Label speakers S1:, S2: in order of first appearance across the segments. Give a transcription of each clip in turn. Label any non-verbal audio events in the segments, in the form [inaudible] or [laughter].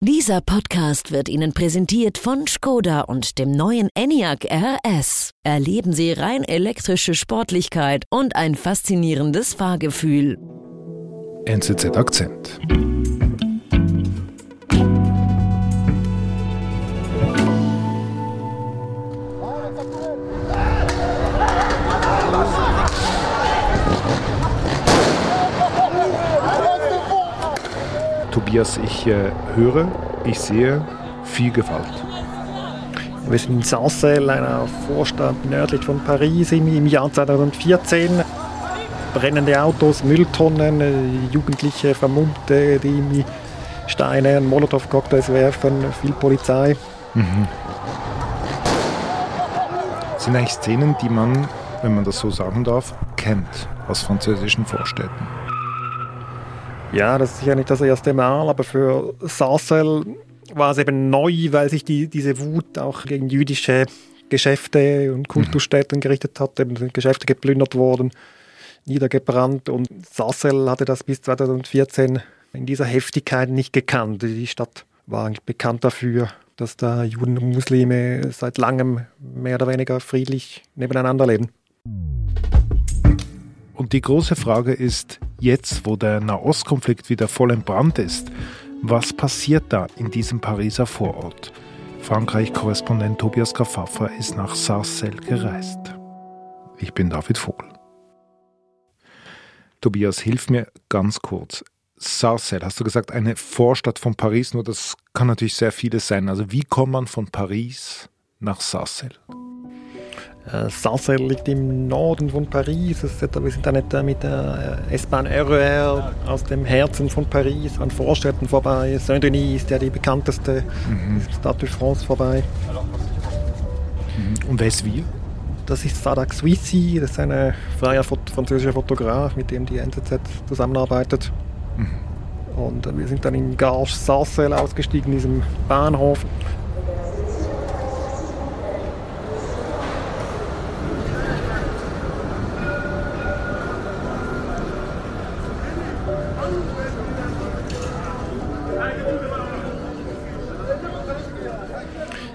S1: Dieser Podcast wird Ihnen präsentiert von Skoda und dem neuen Enyaq RS. Erleben Sie rein elektrische Sportlichkeit und ein faszinierendes Fahrgefühl.
S2: NZZ Akzent. Tobias, ich äh, höre, ich sehe viel Gewalt.
S3: Wir sind in Sarcelles, einer Vorstadt nördlich von Paris im, Jahr 2014. Brennende Autos, Mülltonnen, äh, Jugendliche Vermummte, die Steine und Molotow-Cocktails werfen, viel Polizei. Mhm.
S2: Das sind eigentlich Szenen, die man, wenn man das so sagen darf, kennt aus französischen Vorstädten.
S3: Ja, das ist ja nicht das erste Mal, aber für Sarcelles war es eben neu, weil sich die, diese Wut auch gegen jüdische Geschäfte und Kultusstätten gerichtet hat. Eben sind Geschäfte geplündert worden, niedergebrannt und Sarcelles hatte das bis 2014 in dieser Heftigkeit nicht gekannt. Die Stadt war eigentlich bekannt dafür, dass da Juden und Muslime seit langem mehr oder weniger friedlich nebeneinander leben.
S2: Und die große Frage ist, jetzt wo der Nahostkonflikt wieder voll im Brand ist, was passiert da in diesem Pariser Vorort? Frankreich-Korrespondent Tobias Kafaffer ist nach Sarcelles gereist. Ich bin David Vogel. Tobias, hilf mir ganz kurz. Sarcelles, hast du gesagt, eine Vorstadt von Paris, nur das kann natürlich sehr vieles sein. Also wie kommt man von Paris nach Sarcelles?
S3: Äh, liegt im Norden von Paris. wir sind da nicht mit der äh, S-Bahn RER aus dem Herzen von Paris an Vorstädten vorbei. Saint-Denis ist ja die bekannteste mhm. Stade de France vorbei.
S2: Mhm. Und wer ist wir?
S3: Das ist Sadak Suissi, das ist ein freier französischer Fotograf, mit dem die NZZ zusammenarbeitet. Mhm. Und wir sind dann in Gare Sarcelles ausgestiegen, diesem Bahnhof.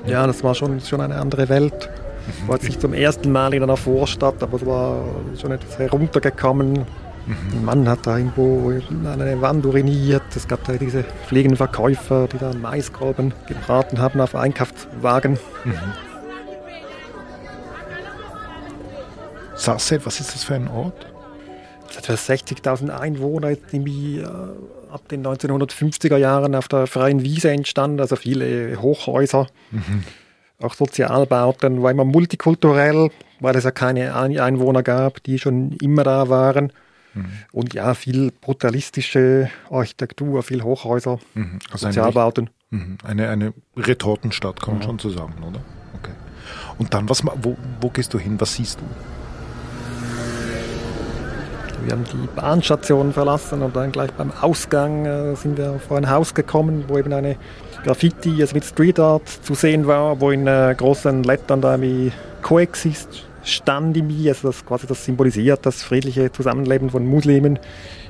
S3: Ja, das war schon, schon eine andere Welt. Ich war jetzt nicht zum ersten Mal in einer Vorstadt, aber es war schon etwas heruntergekommen. Mhm. Ein Mann hat da irgendwo an eine Wand uriniert. Es gab da diese fliegenden Verkäufer, die da Maiskolben gebraten haben auf Einkaufswagen. Mhm.
S2: Sasse, was ist das für ein Ort?
S3: Es hat 60.000 Einwohner, irgendwie äh, ab den 1950er Jahren auf der freien Wiese entstanden, also viele Hochhäuser, mhm. auch Sozialbauten, war immer multikulturell, weil es ja keine Einwohner gab, die schon immer da waren. Mhm. Und ja, viel brutalistische Architektur, viel Hochhäuser, mhm. also Sozialbauten.
S2: Eine, mhm. eine, eine Retortenstadt, kann man ja. schon so sagen, oder? Okay. Und dann, was, wo, wo gehst du hin? Was siehst du?
S3: Wir haben die Bahnstation verlassen und dann gleich beim Ausgang äh, sind wir vor ein Haus gekommen, wo eben eine Graffiti, also mit Street Art zu sehen war, wo in äh, großen Lettern da wie Coexist stand irgendwie, also das quasi das symbolisiert das friedliche Zusammenleben von Muslimen,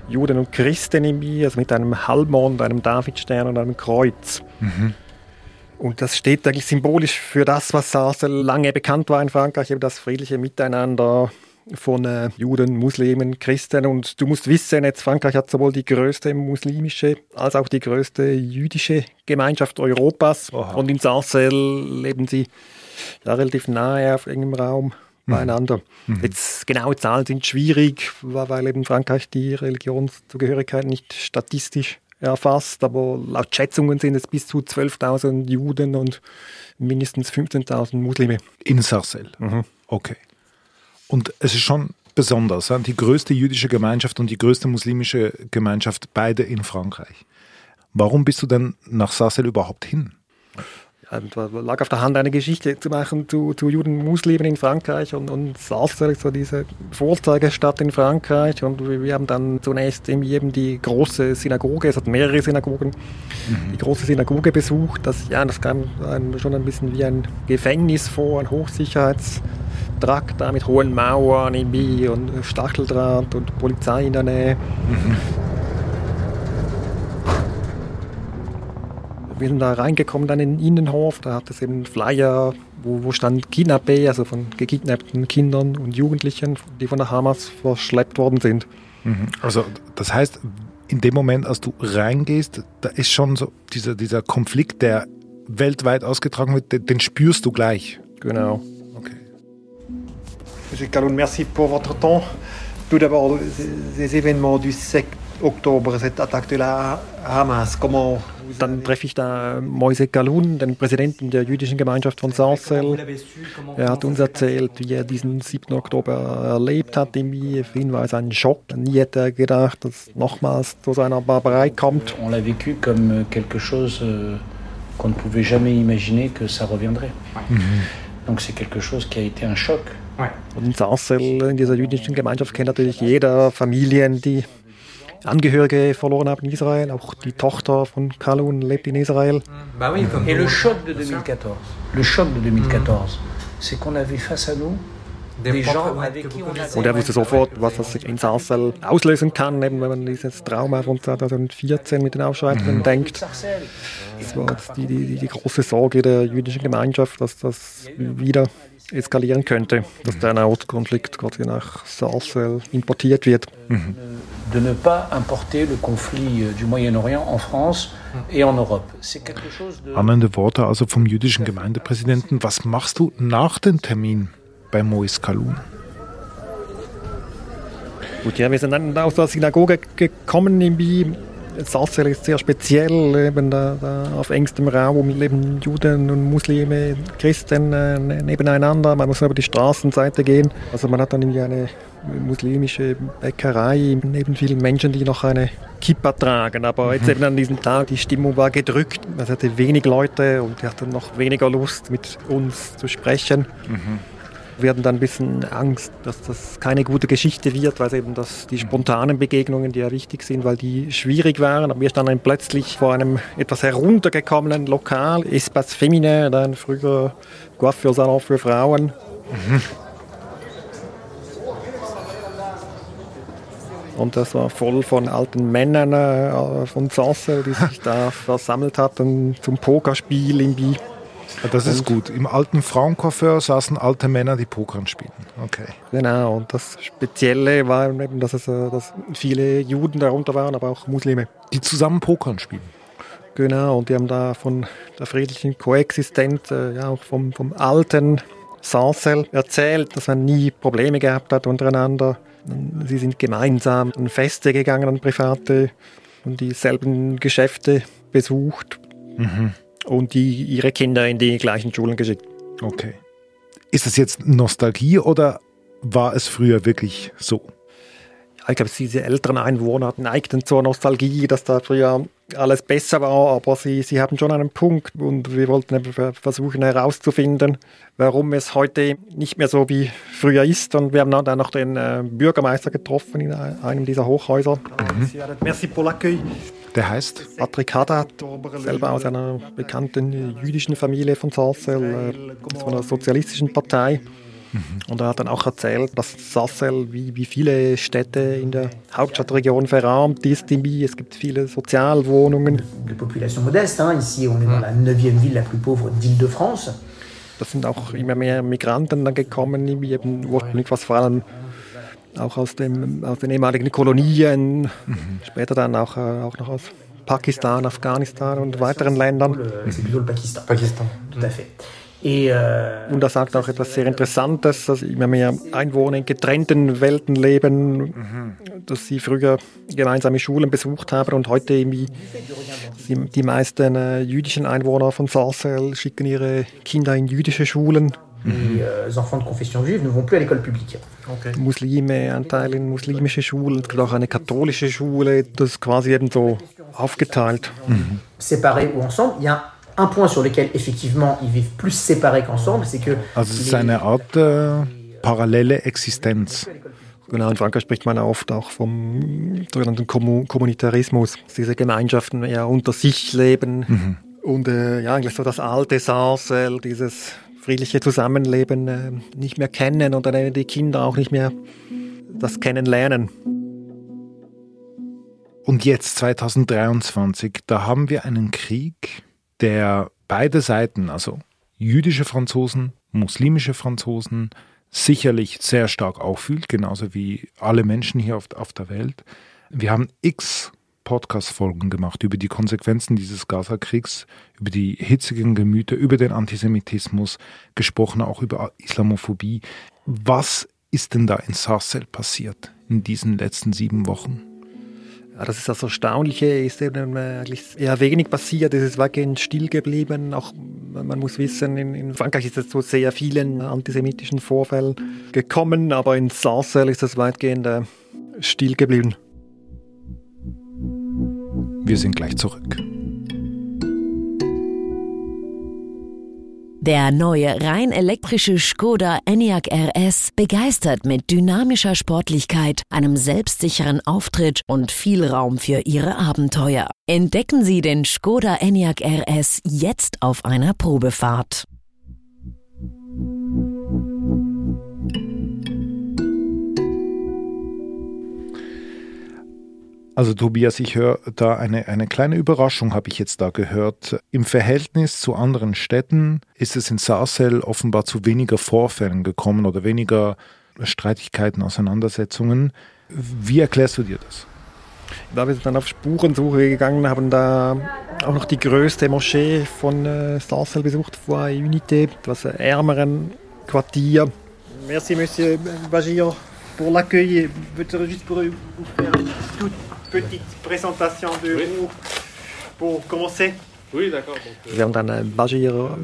S3: Juden und Christen irgendwie, also mit einem Halbmond, einem Davidstern und einem Kreuz. Mhm. Und das steht eigentlich symbolisch für das, was lange bekannt war in Frankreich, eben das friedliche Miteinander, von äh, Juden, Muslimen, Christen. Und du musst wissen, jetzt Frankreich hat sowohl die größte muslimische als auch die größte jüdische Gemeinschaft Europas. Aha. Und in Sarcelles leben sie ja, relativ nahe auf engem Raum mhm. beieinander. Mhm. Jetzt genaue Zahlen sind schwierig, weil eben Frankreich die Religionszugehörigkeit nicht statistisch erfasst, aber laut Schätzungen sind es bis zu 12.000 Juden und mindestens 15.000 Muslime.
S2: In Sarcelles? Mhm. Okay. Und es ist schon besonders, die größte jüdische Gemeinschaft und die größte muslimische Gemeinschaft, beide in Frankreich. Warum bist du denn nach Sarcelles überhaupt hin?
S3: Lag auf der Hand, eine Geschichte zu machen zu, zu Juden Muslimen in Frankreich und, und Sarcelles, so diese Vorzeigestadt in Frankreich. Und wir haben dann zunächst eben die große Synagoge, es hat mehrere Synagogen, mhm. die große Synagoge besucht. Das, ja, das kam einem schon ein bisschen wie ein Gefängnis vor, ein Hochsicherheits- Trakt da mit hohen Mauern irgendwie und Stacheldraht und Polizei in der Nähe. Mhm. Wir sind da reingekommen dann in den Innenhof, da hat es eben einen Flyer, wo, wo stand Kidnappé, also von gekidnappten Kindern und Jugendlichen, die von der Hamas verschleppt worden sind.
S2: Mhm. Also das heißt, in dem Moment, als du reingehst, da ist schon so dieser, dieser Konflikt, der weltweit ausgetragen wird, den, den spürst du gleich.
S3: Genau. Okay. Monsieur Calhoun, merci pour votre temps. Tout d'abord, ces événements du 7 dann treffe ich da Moise Galun, den Präsidenten der jüdischen Gemeinschaft von Sarcelles. Er hat uns erzählt, wie er diesen 7. Oktober erlebt hat. Für ihn war es ein Schock. Nie hätte er gedacht, dass nochmals zu seiner Barbarei kommt.
S4: On l'a vécu comme quelque chose euh, qu'on ne pouvait jamais imaginer que ça reviendrait. Mhm. Donc c'est quelque chose qui a été un choc.
S3: Und in Sarcelles, in dieser jüdischen Gemeinschaft, kennt natürlich jeder Familien, die Angehörige verloren haben in Israel. Auch die Tochter von Kalun lebt in Israel.
S4: Et le choc de 2014, le choc de 2014, c'est qu'on avait face à nous
S3: und er wusste sofort, was das in Sarcelles auslösen kann, eben wenn man dieses Trauma von 2014 mit den Ausschreitungen mhm. denkt. Das war die, die, die große Sorge der jüdischen Gemeinschaft, dass das wieder eskalieren könnte, dass der Nahostkonflikt quasi nach Sarcelles importiert wird. Mhm.
S4: De ne pas importer le conflit euh, du Moyen-Orient en France et en Europe.
S2: Annende Worte also vom jüdischen Gemeindepräsidenten. Was machst du nach dem Termin bei Mois Kalun?
S3: Gut, ja, wir sind dann aus der Synagoge gekommen, irgendwie Sassel ist sehr speziell, eben da, da auf engstem Raum leben Juden und Muslime, Christen äh, ne, nebeneinander. Man muss über die Straßenseite gehen. Also man hat dann irgendwie eine muslimische Bäckerei neben vielen Menschen, die noch eine Kippa tragen. Aber mhm. jetzt eben an diesem Tag, die Stimmung war gedrückt. Es hatte wenig Leute und die hatten noch weniger Lust, mit uns zu sprechen. Mhm. Wir hatten dann ein bisschen Angst, dass das keine gute Geschichte wird, weil eben das, die spontanen Begegnungen, die ja wichtig sind, weil die schwierig waren. Aber wir standen plötzlich vor einem etwas heruntergekommenen Lokal, Espace Feminin, ein früher Coiffeursalon für Frauen. Mhm. Und das war voll von alten Männern äh, von Sassel, die sich [laughs] da versammelt hatten zum Pokerspiel Bi.
S2: Das ist gut. Im alten Frauencoiffeur saßen alte Männer, die Pokern spielten. Okay.
S3: Genau, und das Spezielle war eben, dass, es, äh, dass viele Juden darunter waren, aber auch Muslime.
S2: Die zusammen Pokern spielen.
S3: Genau, und die haben da von der friedlichen Koexistenz, äh, ja, vom, vom alten Sarcel erzählt, dass man nie Probleme gehabt hat untereinander. Sie sind gemeinsam an Feste gegangen, an private, und dieselben Geschäfte besucht. Mhm und die ihre Kinder in die gleichen Schulen geschickt.
S2: Okay. Ist das jetzt Nostalgie oder war es früher wirklich so?
S3: ich glaube, diese älteren Einwohner neigten zur Nostalgie, dass da früher alles besser war, aber sie, sie haben schon einen Punkt und wir wollten versuchen herauszufinden, warum es heute nicht mehr so wie früher ist. Und wir haben dann noch den äh, Bürgermeister getroffen in einem dieser Hochhäuser. Mhm.
S2: Der heißt?
S3: Patrick Haddad, selber aus einer bekannten jüdischen Familie von Sarcelles, äh, von der sozialistischen Partei. Mhm. Und er hat dann auch erzählt, dass Sassel wie, wie viele Städte in der Hauptstadtregion verarmt ist. Es gibt viele Sozialwohnungen.
S4: De population modeste, hein. ici on est dans la 9e ville la plus pauvre d'Île-de-France.
S3: Da sind auch immer mehr Migranten dann gekommen, eben ursprünglich was vor allem auch aus, dem, aus den ehemaligen Kolonien, mhm. später dann auch, äh, auch noch aus Pakistan, Afghanistan und weiteren Ländern.
S4: Pakistan. Pakistan. Fait.
S3: Euh, und er sagt auch etwas sehr Interessantes, dass immer mehr Einwohner in getrennten Welten leben, mhm. dass sie früher gemeinsame Schulen besucht haben und heute irgendwie die meisten äh, jüdischen Einwohner von Sarcelles schicken ihre Kinder in jüdische Schulen.
S4: Mhm. Les enfants de confession juive ne vont plus à l'école publique.
S3: Okay. Muslime, ein Teil in muslimische Schulen, es gibt auch eine katholische Schule, das ist quasi eben so aufgeteilt.
S4: Mhm. Séparés ou ensemble, il y a un point sur lequel effectivement ils vivent plus séparés qu'ensemble, c'est que.
S2: Also es ist eine Art äh, parallele Existenz.
S3: Genau, in Frankreich spricht man oft auch vom sogenannten Kommunitarismus, dass diese Gemeinschaften ja unter sich leben mhm. und äh, ja eigentlich so das alte Sarsel, dieses friedliche Zusammenleben äh, nicht mehr kennen und dann die Kinder auch nicht mehr das kennenlernen.
S2: Und jetzt 2023, da haben wir einen Krieg, der beide Seiten, also jüdische Franzosen, muslimische Franzosen, sicherlich sehr stark auffühlt, genauso wie alle Menschen hier auf, auf der Welt. Wir haben x Podcast-Folgen gemacht über die Konsequenzen dieses Gaza-Kriegs, über die hitzigen Gemüter, über den Antisemitismus, gesprochen auch über Islamophobie. Was ist denn da in Sarcelles passiert in diesen letzten sieben Wochen?
S3: Das ist das Erstaunliche, ist eben äh, eigentlich eher wenig passiert, es ist weitgehend still geblieben. Auch man muss wissen, in, in, Frankreich ist es zu sehr vielen antisemitischen Vorfällen gekommen, aber in Sarcelles ist es weitgehend äh, still geblieben.
S2: Wir sind gleich zurück.
S1: Der neue rein elektrische Skoda Enyaq RS begeistert mit dynamischer Sportlichkeit, einem selbstsicheren Auftritt und viel Raum für Ihre Abenteuer. Entdecken Sie den Skoda Enyaq RS jetzt auf einer Probefahrt.
S2: Also Tobias, ich höre da eine, eine kleine Überraschung, habe ich jetzt da gehört. Im Verhältnis zu anderen Städten ist es in Sarcelles offenbar zu weniger Vorfällen gekommen oder weniger Streitigkeiten, Auseinandersetzungen. Wie erklärst du dir das?
S3: Da wir sind dann auf Spurensuche gegangen, haben da auch noch die größte Moschee von äh, Sarcelles besucht, Foyer Unité, etwas ärmeren Quartier. Merci, Monsieur Bagir, pour l'accueil. Peut-être juste pour vous faire toute petite présentation de oui. vous pour commencer. Oui, d'accord. Euh, Wir haben dann äh, Bashir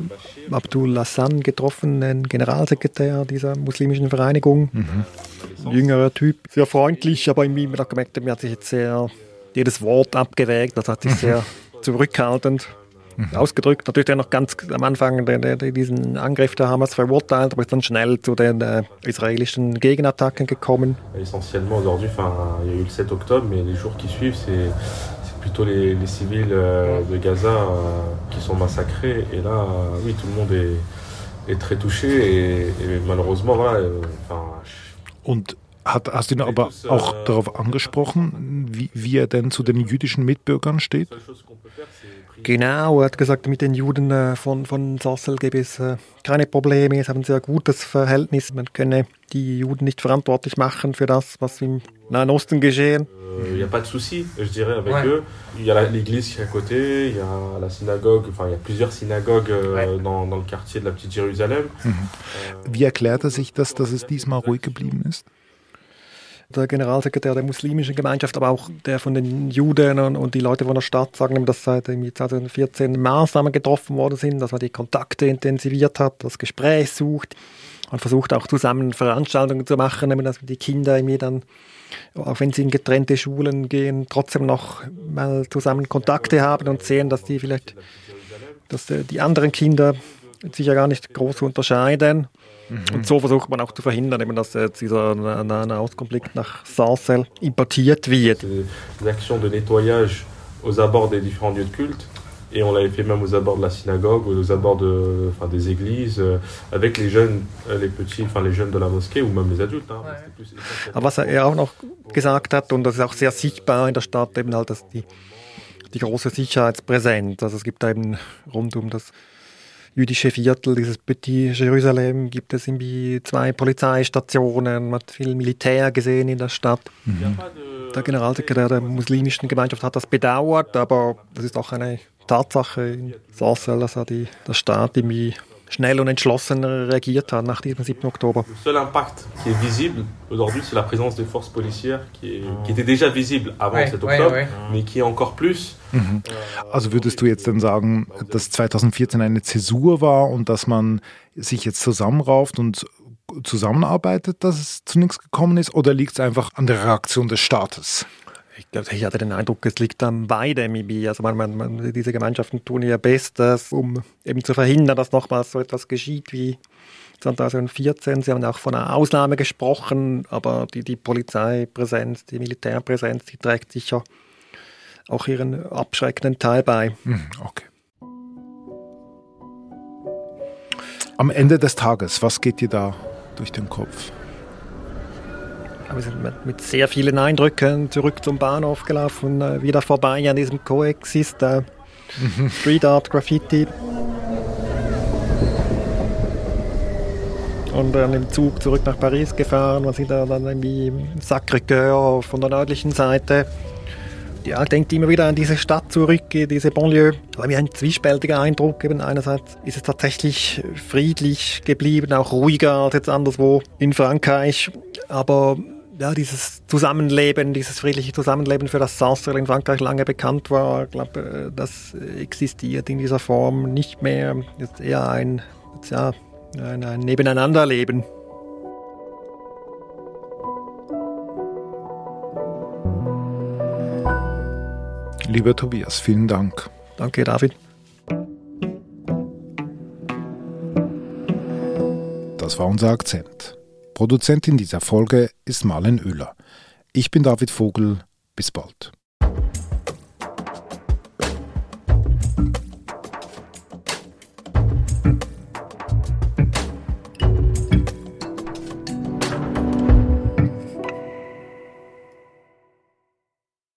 S3: Abdul Hassan getroffen, den Generalsekretär dieser muslimischen Vereinigung. Mhm. Jüngerer Typ, sehr freundlich, aber irgendwie man hat gemerkt, er hat sich jetzt sehr jedes Wort abgewägt, das hat sich [laughs] sehr zurückhaltend mhm. ausgedrückt. Natürlich der noch ganz am Anfang der, der, diesen Angriff der Hamas verurteilt, aber ist dann schnell zu den äh, israelischen Gegenattacken gekommen.
S5: Essentiellement aujourd'hui, enfin, il y a eu le 7 octobre, mais les jours qui suivent, c'est plutôt les, les civils euh, de Gaza euh, qui sont massacrés. Et là, euh, oui, tout le monde est, est très touché et, et malheureusement, voilà. Euh, enfin,
S2: Und hat, hast du ihn aber auch darauf angesprochen, wie, wie er denn zu den jüdischen Mitbürgern steht?
S3: Genau, er hat gesagt, mit den Juden äh, von, von Sassel gäbe es äh, keine Probleme, es haben ein sehr gutes Verhältnis, man könne die Juden nicht verantwortlich machen für das, was im Nahen Osten geschehen.
S5: Il n'y a pas de souci, je dirais, avec ouais. eux. Il y a l'église qui est à côté, il y a la synagogue, enfin il y a plusieurs synagogues euh, ouais. dans, dans, le quartier de la petite Jérusalem.
S2: Mhm. Wie erklärt er sich das, dass es diesmal ruhig geblieben ist?
S3: Der Generalsekretär der muslimischen Gemeinschaft, aber auch der von den Juden und, und die Leute von der Stadt sagen, dass seit 2014 Maßnahmen getroffen worden sind, dass man die Kontakte intensiviert hat, das Gespräch sucht und versucht auch zusammen Veranstaltungen zu machen, dass die Kinder irgendwie dann, auch wenn sie in getrennte Schulen gehen, trotzdem noch mal zusammen Kontakte haben und sehen, dass die vielleicht, dass die anderen Kinder sich ja gar nicht groß unterscheiden. Mhm. Und so versucht man auch zu verhindern, eben, dass jetzt dieser Nahostkonflikt nach Sarcelles importiert wird.
S5: Des actions de nettoyage aux abords des différents lieux de culte. Et on l'avait fait même aux abords de la synagogue, aux abords de, enfin, des églises, euh, avec les jeunes, euh, les petits, enfin les jeunes de la mosquée ou même les adultes. Hein.
S3: Plus, Aber was er auch noch gesagt hat, und das ist auch sehr sichtbar in der Stadt, eben halt, dass die, die große Sicherheitspräsenz, also es gibt da eben rund um das jüdische Viertel, dieses Petit Jerusalem, gibt es irgendwie zwei Polizeistationen, man hat viel Militär gesehen in der Stadt. Mhm. Der Generalsekretär der muslimischen Gemeinschaft hat das bedauert, aber das ist auch eine Tatsache in Sarcelles, dass die, der Staat irgendwie schnell und entschlossen reagiert hat nach diesem 7. Oktober.
S5: Le seul impact qui est visible aujourd'hui, c'est la présence des forces policières qui, est, qui était déjà visible avant ouais, 7 octobre, ouais, ouais. mais qui est encore plus.
S2: Mhm. Also würdest du jetzt dann sagen, dass 2014 eine Zäsur war und dass man sich jetzt zusammenrauft und zusammenarbeitet, dass es zu nichts gekommen ist, oder liegt es einfach an der Reaktion des Staates?
S3: Ich, glaube, ich hatte den Eindruck, es liegt an beidem. Also man, man, man, diese Gemeinschaften tun ihr Bestes, um eben zu verhindern, dass nochmals so etwas geschieht wie 2014. Sie haben auch von einer Ausnahme gesprochen, aber die, die Polizeipräsenz, die Militärpräsenz, die trägt sicher auch ihren abschreckenden Teil bei.
S2: Hm, okay. Am Ende des Tages, was geht dir da durch den Kopf?
S3: Wir sind mit sehr vielen Eindrücken zurück zum Bahnhof gelaufen, äh, wieder vorbei an diesem Coexist. Äh. [laughs] Street Art, Graffiti. Und dann im Zug zurück nach Paris gefahren. Man sieht da dann irgendwie Sacré-Cœur von der nördlichen Seite ja, denkt immer wieder an diese Stadt zurück, diese Banlieue. Aber mir ein zwiespältiger Eindruck. Eben einerseits ist es tatsächlich friedlich geblieben, auch ruhiger als jetzt anderswo in Frankreich. Aber ja, dieses Zusammenleben, dieses friedliche Zusammenleben, für das Sartre in Frankreich lange bekannt war, ich glaube, das existiert in dieser Form nicht mehr. Jetzt eher ein, ja, ein, ein Nebeneinanderleben.
S2: Lieber Tobias, vielen Dank.
S3: Danke, David.
S2: Das war unser Akzent. Produzentin dieser Folge ist Marlen Oehler. Ich bin David Vogel. Bis bald.